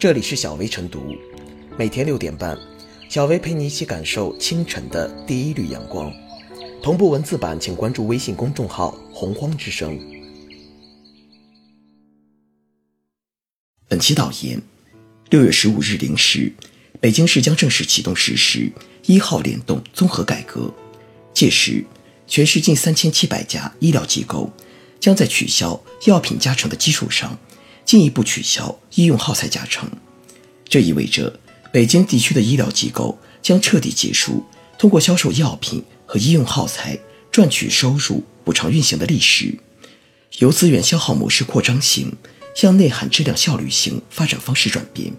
这里是小薇晨读，每天六点半，小薇陪你一起感受清晨的第一缕阳光。同步文字版，请关注微信公众号“洪荒之声”。本期导言：六月十五日零时，北京市将正式启动实施一号联动综合改革，届时，全市近三千七百家医疗机构将在取消药品加成的基础上。进一步取消医用耗材加成，这意味着北京地区的医疗机构将彻底结束通过销售药品和医用耗材赚取收入、补偿运行的历史，由资源消耗模式扩张型向内涵质量效率型发展方式转变。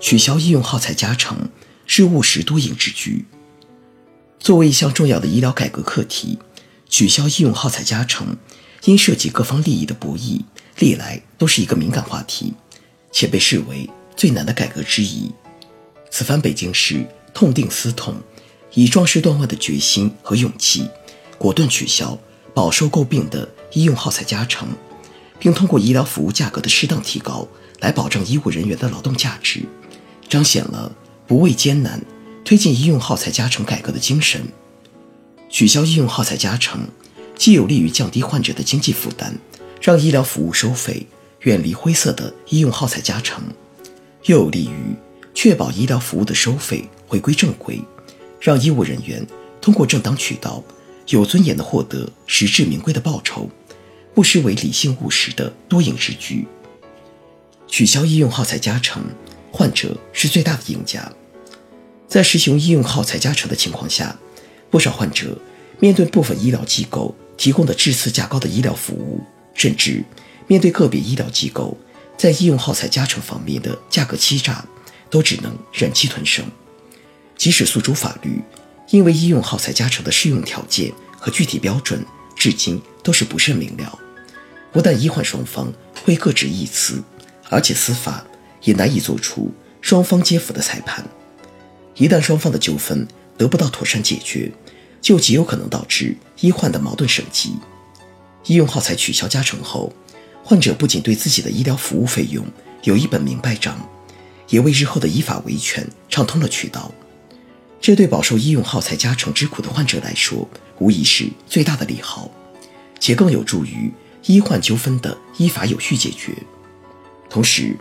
取消医用耗材加成。是务实多赢之举。作为一项重要的医疗改革课题，取消医用耗材加成，因涉及各方利益的博弈，历来都是一个敏感话题，且被视为最难的改革之一。此番北京市痛定思痛，以壮士断腕的决心和勇气，果断取消饱受诟病的医用耗材加成，并通过医疗服务价格的适当提高来保障医务人员的劳动价值，彰显了。不畏艰难，推进医用耗材加成改革的精神。取消医用耗材加成，既有利于降低患者的经济负担，让医疗服务收费远离灰色的医用耗材加成，又有利于确保医疗服务的收费回归正轨，让医务人员通过正当渠道有尊严地获得实至名归的报酬，不失为理性务实的多赢之举。取消医用耗材加成。患者是最大的赢家，在实行医用耗材加成的情况下，不少患者面对部分医疗机构提供的质次价高的医疗服务，甚至面对个别医疗机构在医用耗材加成方面的价格欺诈，都只能忍气吞声。即使诉诸法律，因为医用耗材加成的适用条件和具体标准至今都是不甚明了，不但医患双方会各执一词，而且司法。也难以做出双方皆服的裁判。一旦双方的纠纷得不到妥善解决，就极有可能导致医患的矛盾升级。医用耗材取消加成后，患者不仅对自己的医疗服务费用有一本明白账，也为日后的依法维权畅通了渠道。这对饱受医用耗材加成之苦的患者来说，无疑是最大的利好，且更有助于医患纠纷的依法有序解决。同时，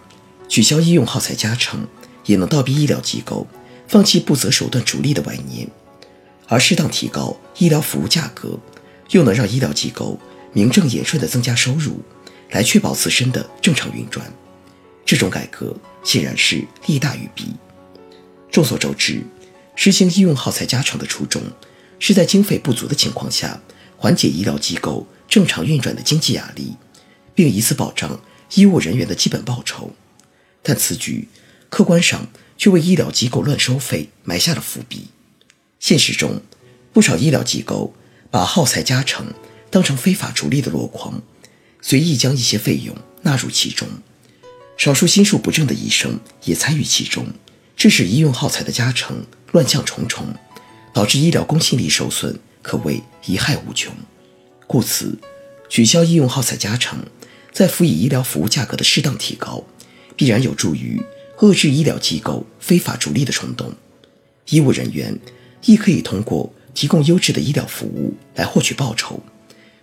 取消医用耗材加成，也能倒逼医疗机构放弃不择手段逐利的歪念，而适当提高医疗服务价格，又能让医疗机构名正言顺地增加收入，来确保自身的正常运转。这种改革显然是利大于弊。众所周知，实行医用耗材加成的初衷，是在经费不足的情况下，缓解医疗机构正常运转的经济压力，并以此保障医务人员的基本报酬。但此举客观上却为医疗机构乱收费埋下了伏笔。现实中，不少医疗机构把耗材加成当成非法逐利的箩筐，随意将一些费用纳入其中。少数心术不正的医生也参与其中，致使医用耗材的加成乱象重重，导致医疗公信力受损，可谓贻害无穷。故此，取消医用耗材加成，在辅以医疗服务价格的适当提高。必然有助于遏制医疗机构非法逐利的冲动，医务人员亦可以通过提供优质的医疗服务来获取报酬，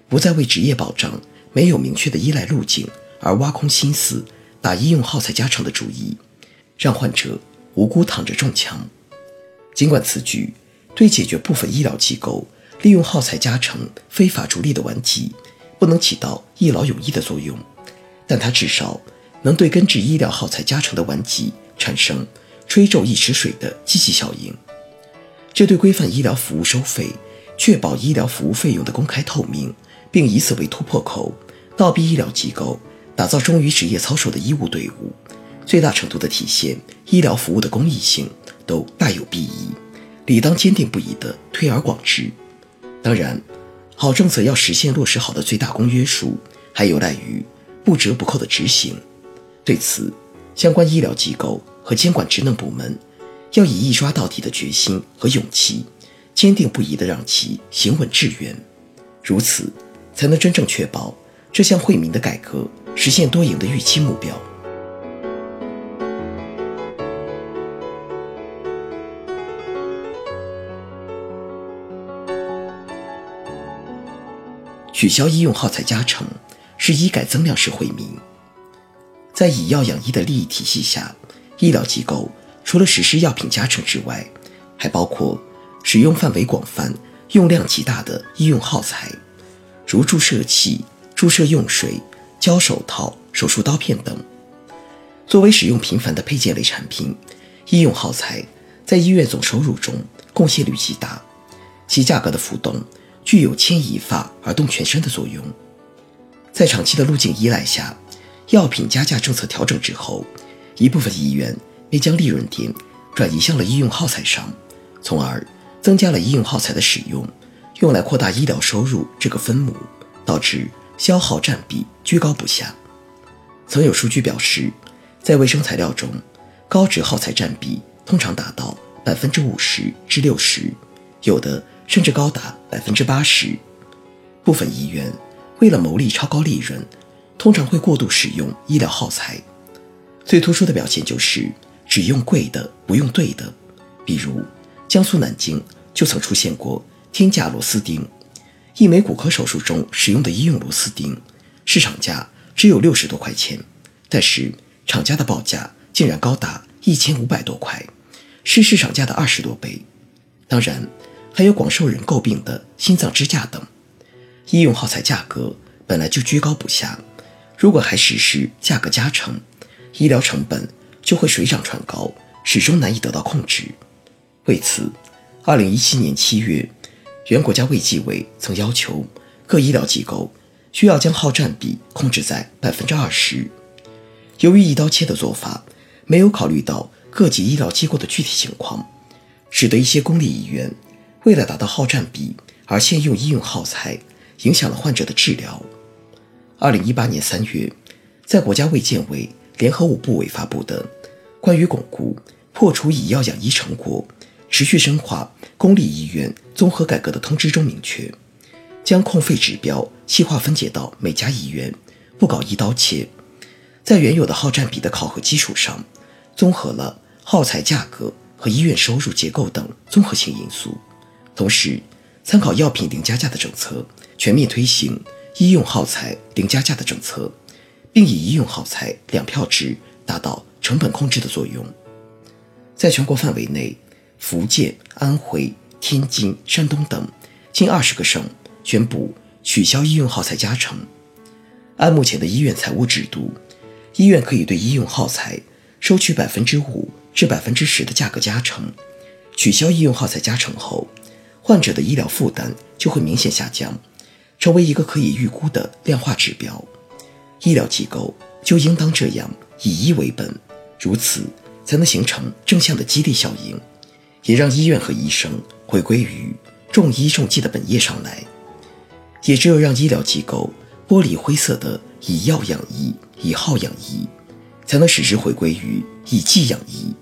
不再为职业保障没有明确的依赖路径而挖空心思打医用耗材加成的主意，让患者无辜躺着中枪。尽管此举对解决部分医疗机构利用耗材加成非法逐利的顽疾不能起到一劳永逸的作用，但它至少。能对根治医疗耗材加成的顽疾产生吹皱一池水的积极效应，这对规范医疗服务收费、确保医疗服务费用的公开透明，并以此为突破口，倒逼医疗机构打造忠于职业操守的医务队伍，最大程度地体现医疗服务的公益性，都大有裨益，理当坚定不移地推而广之。当然，好政策要实现落实好的最大公约数，还有赖于不折不扣的执行。对此，相关医疗机构和监管职能部门要以一抓到底的决心和勇气，坚定不移地让其行稳致远，如此才能真正确保这项惠民的改革实现多赢的预期目标。取消医用耗材加成是医改增量式惠民。在以药养医的利益体系下，医疗机构除了实施药品加成之外，还包括使用范围广泛、用量极大的医用耗材，如注射器、注射用水、胶手套、手术刀片等。作为使用频繁的配件类产品，医用耗材在医院总收入中贡献率极大，其价格的浮动。具有牵一发而动全身的作用。在长期的路径依赖下，药品加价政策调整之后，一部分医院便将利润点转移向了医用耗材上，从而增加了医用耗材的使用，用来扩大医疗收入这个分母，导致消耗占比居高不下。曾有数据表示，在卫生材料中，高值耗材占比通常达到百分之五十至六十，有的。甚至高达百分之八十。部分医院为了牟利超高利润，通常会过度使用医疗耗材。最突出的表现就是只用贵的，不用对的。比如江苏南京就曾出现过天价螺丝钉，一枚骨科手术中使用的医用螺丝钉，市场价只有六十多块钱，但是厂家的报价竟然高达一千五百多块，是市场价的二十多倍。当然。还有广受人诟病的心脏支架等，医用耗材价格本来就居高不下，如果还实施价格加成，医疗成本就会水涨船高，始终难以得到控制。为此，二零一七年七月，原国家卫计委曾要求各医疗机构需要将耗占比控制在百分之二十。由于一刀切的做法没有考虑到各级医疗机构的具体情况，使得一些公立医院。为了达到耗占比而限用医用耗材，影响了患者的治疗。二零一八年三月，在国家卫健委联合五部委发布的《关于巩固破除以药养医成果、持续深化公立医院综合改革的通知》中明确，将控费指标细化分解到每家医院，不搞一刀切，在原有的耗占比的考核基础上，综合了耗材价格和医院收入结构等综合性因素。同时，参考药品零加价的政策，全面推行医用耗材零加价的政策，并以医用耗材两票制达到成本控制的作用。在全国范围内，福建、安徽、天津、山东等近二十个省宣布取消医用耗材加成。按目前的医院财务制度，医院可以对医用耗材收取百分之五至百分之十的价格加成。取消医用耗材加成后，患者的医疗负担就会明显下降，成为一个可以预估的量化指标。医疗机构就应当这样以医为本，如此才能形成正向的激励效应，也让医院和医生回归于重医重技的本业上来。也只有让医疗机构剥离灰色的以药养医、以耗养医，才能使之回归于以技养医。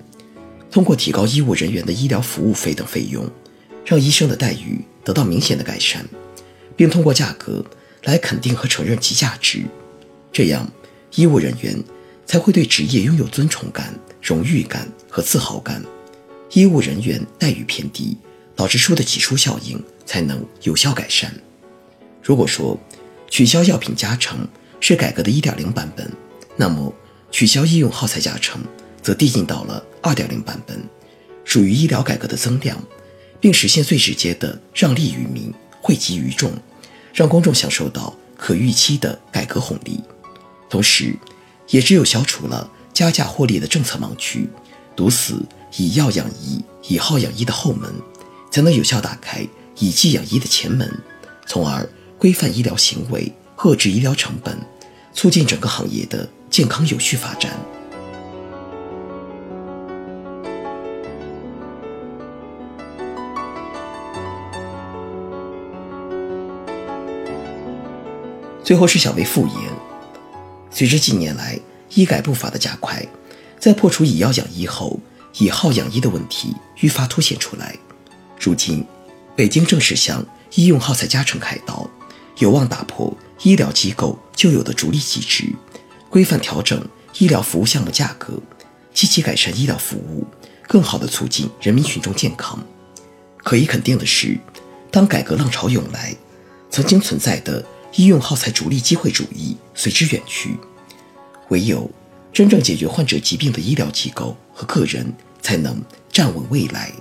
通过提高医务人员的医疗服务费等费用。让医生的待遇得到明显的改善，并通过价格来肯定和承认其价值，这样医务人员才会对职业拥有尊崇感、荣誉感和自豪感。医务人员待遇偏低，导致出的挤出效应才能有效改善。如果说取消药品加成是改革的一点零版本，那么取消医用耗材加成则递进到了二点零版本，属于医疗改革的增量。并实现最直接的让利于民、惠及于众，让公众享受到可预期的改革红利。同时，也只有消除了加价获利的政策盲区，堵死以药养医、以耗养医的后门，才能有效打开以技养医的前门，从而规范医疗行为、遏制医疗成本，促进整个行业的健康有序发展。最后是小薇复言，随着近年来医改步伐的加快，在破除以药养医后以耗养医的问题愈发凸显出来。如今，北京正式向医用耗材加成开刀，有望打破医疗机构旧有的逐利机制，规范调整医疗服务项目价格，积极改善医疗服务，更好地促进人民群众健康。可以肯定的是，当改革浪潮涌来，曾经存在的医用耗材逐利机会主义随之远去，唯有真正解决患者疾病的医疗机构和个人，才能站稳未来。